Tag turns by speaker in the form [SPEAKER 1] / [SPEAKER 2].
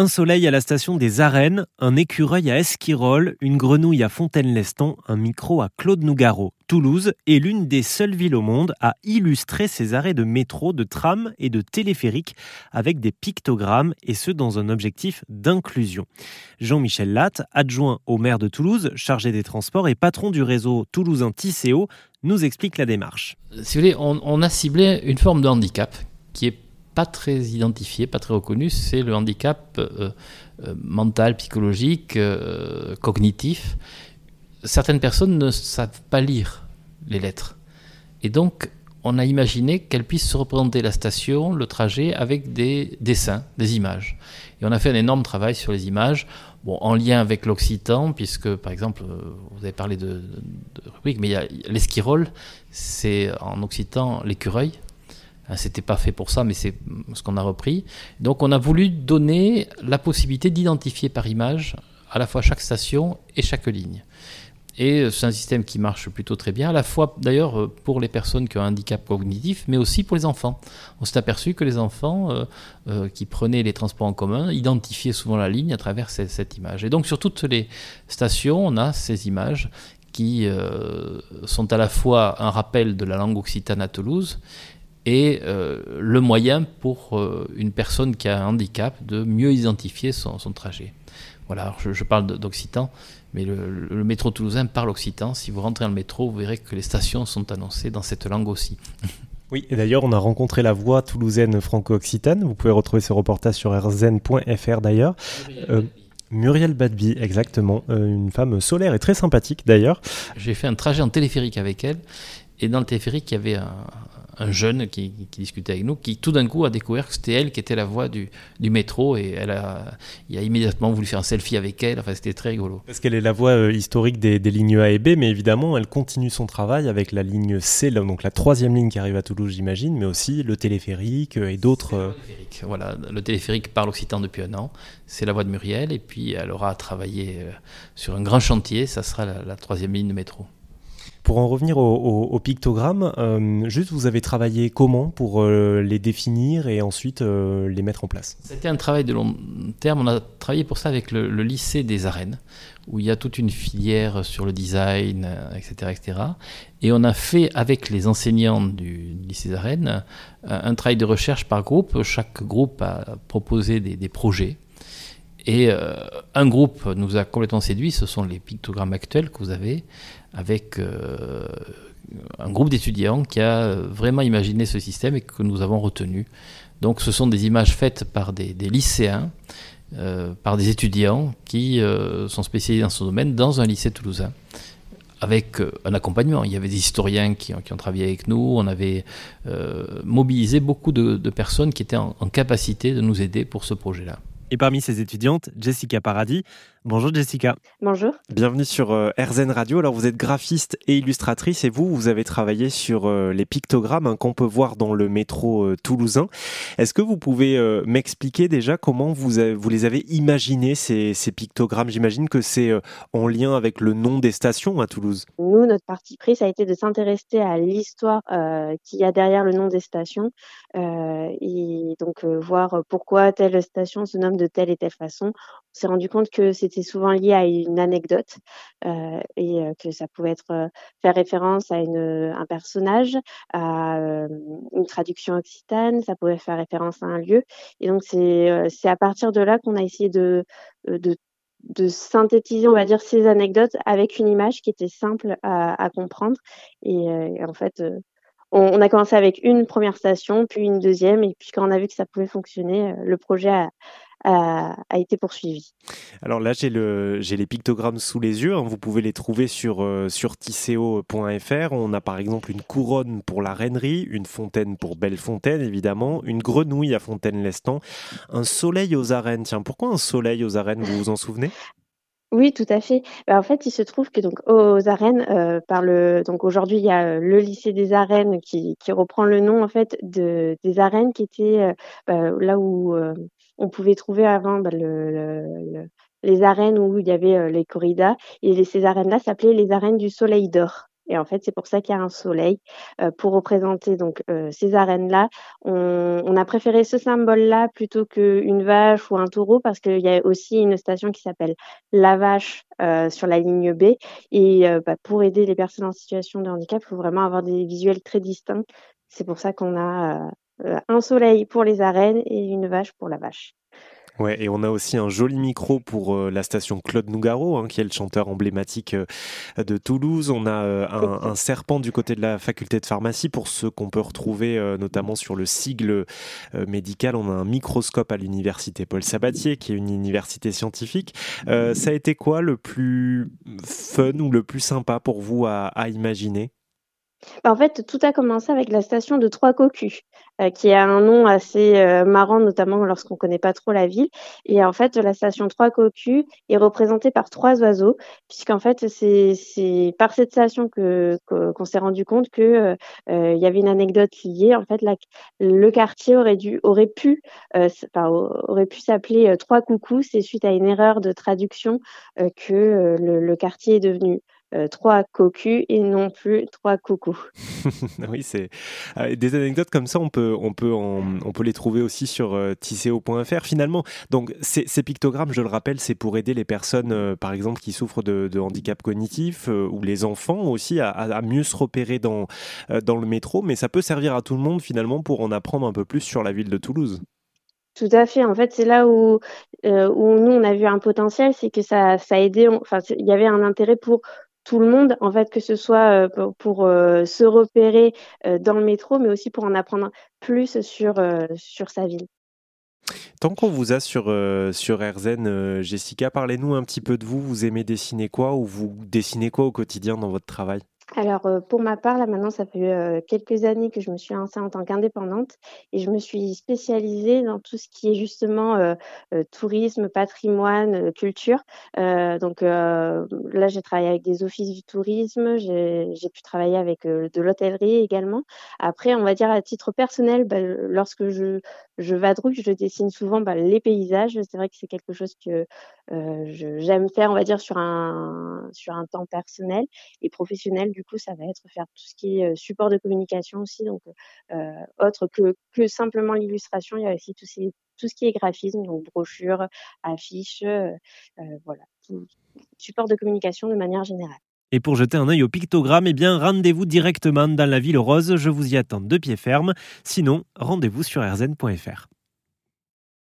[SPEAKER 1] Un soleil à la station des Arènes, un écureuil à Esquirol, une grenouille à Fontaine-Lestan, un micro à Claude Nougaro. Toulouse est l'une des seules villes au monde à illustrer ses arrêts de métro, de tram et de téléphérique avec des pictogrammes et ce dans un objectif d'inclusion. Jean-Michel Latte, adjoint au maire de Toulouse, chargé des transports et patron du réseau toulousain Tisséo, nous explique la démarche.
[SPEAKER 2] On, on a ciblé une forme de handicap qui est pas très identifié, pas très reconnu, c'est le handicap euh, euh, mental, psychologique, euh, cognitif. Certaines personnes ne savent pas lire les lettres. Et donc, on a imaginé qu'elles puissent se représenter la station, le trajet, avec des dessins, des images. Et on a fait un énorme travail sur les images, bon, en lien avec l'occitan, puisque, par exemple, vous avez parlé de, de, rubrique, mais il y a l'esquirole, c'est en occitan l'écureuil. Hein, c'était pas fait pour ça, mais c'est ce qu'on a repris. Donc on a voulu donner la possibilité d'identifier par image à la fois chaque station et chaque ligne. Et c'est un système qui marche plutôt très bien, à la fois d'ailleurs pour les personnes qui ont un handicap cognitif, mais aussi pour les enfants. On s'est aperçu que les enfants euh, euh, qui prenaient les transports en commun identifiaient souvent la ligne à travers cette, image. Et donc sur toutes les stations, on a ces images qui euh, sont à la fois un rappel de la langue occitane à Toulouse et euh, le moyen pour euh, une personne qui a un handicap de mieux identifier son, son trajet. Voilà, alors je, je parle d'occitan, mais le, le, métro toulousain parle occitan. Si vous rentrez dans le métro, vous verrez que les stations sont annoncées dans cette langue aussi.
[SPEAKER 1] Oui, et d'ailleurs, on a rencontré la voix toulousaine franco-occitane. Vous pouvez retrouver ce reportage sur rzn.fr d'ailleurs. Euh, Muriel Badby, exactement, euh, une femme solaire et très sympathique d'ailleurs.
[SPEAKER 2] J'ai fait un trajet en téléphérique avec elle, et dans le téléphérique, il y avait un, un jeune qui, qui, discutait avec nous, qui tout d'un coup a découvert que c'était elle qui était la voix du, du, métro et elle a, il a immédiatement voulu faire un selfie avec elle. Enfin, c'était très rigolo.
[SPEAKER 1] Parce qu'elle est la voix euh, historique des, des, lignes A et B, mais évidemment, elle continue son travail avec la ligne C, donc la troisième ligne qui arrive à Toulouse, j'imagine, mais aussi le téléphérique euh, et d'autres.
[SPEAKER 2] Euh, voilà, le téléphérique parle occitan depuis un an. C'est la voix de Muriel et puis elle aura travaillé sur un grand chantier. Ça sera la, la troisième ligne de métro.
[SPEAKER 1] Pour en revenir au, pictogramme, euh, juste vous avez travaillé comment pour euh, les définir et ensuite euh, les mettre en place?
[SPEAKER 2] C'était un travail de long terme. On a travaillé pour ça avec le, lycée des arènes, où il y a toute une filière sur le design, etc., etc. Et on a fait avec les enseignants du lycée des arènes un travail de recherche par groupe. Chaque groupe a proposé des projets. Et euh, un groupe nous a complètement séduit, ce sont les pictogrammes actuels que vous avez, avec euh, un groupe d'étudiants qui a vraiment imaginé ce système et que nous avons retenu. Donc ce sont des images faites par des, lycéens, euh, par des étudiants qui euh, sont spécialisés dans ce domaine dans un lycée toulousain avec euh, un accompagnement. Il y avait des historiens qui, ont travaillé avec nous, on avait euh, mobilisé beaucoup de, personnes qui étaient en, en capacité de nous aider pour ce projet-là.
[SPEAKER 1] Et parmi ces étudiantes, Jessica Paradis. Bonjour Jessica.
[SPEAKER 3] Bonjour.
[SPEAKER 1] Bienvenue sur euh, RZN Radio. Alors vous êtes graphiste et illustratrice et vous, vous avez travaillé sur euh, les pictogrammes hein, qu'on peut voir dans le métro euh, toulousain. Est-ce que vous pouvez euh, m'expliquer déjà comment vous, avez, vous les avez imaginés ces, ces pictogrammes? J'imagine que c'est euh, en lien avec le nom des stations à Toulouse.
[SPEAKER 3] Nous, notre parti pris, ça a été de s'intéresser à l'histoire qu'il y a derrière le nom des stations et donc voir pourquoi telle station se nomme de telle et telle façon. On s'est rendu compte que c'était souvent lié à une anecdote euh, et euh, que ça pouvait être euh, faire référence à un personnage, à une traduction occitane, ça pouvait faire référence à un lieu. Et donc c'est c'est à partir de là qu'on a essayé de, de de synthétiser, on va dire, ces anecdotes avec une image qui était simple à, comprendre. Et, en fait, on, a commencé avec une première station, puis une deuxième, et puis quand on a vu que ça pouvait fonctionner, le projet a, a, a, été poursuivi.
[SPEAKER 1] Alors là, j'ai le, j'ai les pictogrammes sous les yeux. Hein. Vous pouvez les trouver sur euh, sur tisseo.fr. On a par exemple une couronne pour la reinerie, une fontaine pour Bellefontaine évidemment, une grenouille à Fontaine-Lestan, un soleil aux arènes. Tiens, pourquoi un soleil aux arènes Vous vous en souvenez?
[SPEAKER 3] Oui, tout à fait. Bah, en fait, il se trouve que donc aux arènes, euh, par le donc aujourd'hui il y a euh, le lycée des arènes qui, qui reprend le nom en fait de des arènes qui étaient euh, bah, là où euh, on pouvait trouver avant bah, le, le, le, les arènes où il y avait euh, les corridas et ces arènes-là s'appelaient les arènes du Soleil d'Or. Et en fait, c'est pour ça qu'il y a un soleil pour représenter donc ces arènes-là. On, on, a préféré ce symbole-là plutôt qu'une vache ou un taureau parce qu'il y a aussi une station qui s'appelle la vache sur la ligne B. Et bah, pour aider les personnes en situation de handicap, il faut vraiment avoir des visuels très distincts. C'est pour ça qu'on a un soleil pour les arènes et une vache pour la vache.
[SPEAKER 1] Ouais, et on a aussi un joli micro pour euh, la station Claude Nougaro, hein, qui est le chanteur emblématique euh, de Toulouse. On a euh, un, serpent du côté de la faculté de pharmacie pour ceux qu'on peut retrouver notamment sur le sigle médical. On a un microscope à l'université Paul Sabatier, qui est une université scientifique. ça a été quoi le plus fun ou le plus sympa pour vous à imaginer?
[SPEAKER 3] Bah, en fait, tout a commencé avec la station de Trois Cocus, euh, qui a un nom assez euh, marrant, notamment lorsqu'on connaît pas trop la ville. Et en fait, la station Trois Cocus est représentée par trois oiseaux, puisqu'en fait, c'est par cette station que qu'on s'est rendu compte que euh, y avait une anecdote liée. En fait, le quartier aurait dû aurait pu aurait pu s'appeler Trois Coucous. C'est suite à une erreur de traduction que le quartier est devenu euh, trois cocus et non plus trois coucous.
[SPEAKER 1] oui, c'est euh, des anecdotes comme ça, on peut, on peut, on peut les trouver aussi sur euh, tisseo.fr finalement. Donc ces, pictogrammes, je le rappelle, c'est pour aider les personnes, par exemple, qui souffrent de, handicap cognitif ou les enfants aussi à, mieux se repérer dans, dans le métro, mais ça peut servir à tout le monde finalement pour en apprendre un peu plus sur la ville de Toulouse.
[SPEAKER 3] Tout à fait. En fait, c'est là où, où nous, on a vu un potentiel, c'est que ça, ça a aidé, enfin, il y avait un intérêt pour tout le monde, en fait, que ce soit euh, pour, euh, se repérer euh, dans le métro, mais aussi pour en apprendre plus sur, sa ville.
[SPEAKER 1] Tant qu'on vous a sur, sur RZN, Jessica, parlez-nous un petit peu de vous. Vous aimez dessiner quoi ou vous dessinez quoi au quotidien dans votre travail?
[SPEAKER 3] Alors, euh, pour ma part, là, maintenant, ça fait euh, quelques années que je me suis lancée en tant qu'indépendante et je me suis spécialisée dans tout ce qui est justement euh, tourisme, patrimoine, culture. donc là, j'ai travaillé avec des offices du tourisme, j'ai pu travailler avec de l'hôtellerie également. Après, on va dire à titre personnel, bah, lorsque je, je vadrouille, je dessine souvent bah, les paysages. C'est vrai que c'est quelque chose que j'aime faire, on va dire, sur un, sur un temps personnel et professionnel du coup, ça va être faire tout ce qui est support de communication aussi. Donc, autre que, simplement l'illustration, il y a aussi tout, tout ce qui est graphisme, donc brochures, affiches, voilà, support de communication de manière générale.
[SPEAKER 1] Et pour jeter un œil au pictogramme, eh bien, rendez-vous directement dans la ville rose. Je vous y attends de pied ferme. Sinon, rendez-vous sur rzn.fr.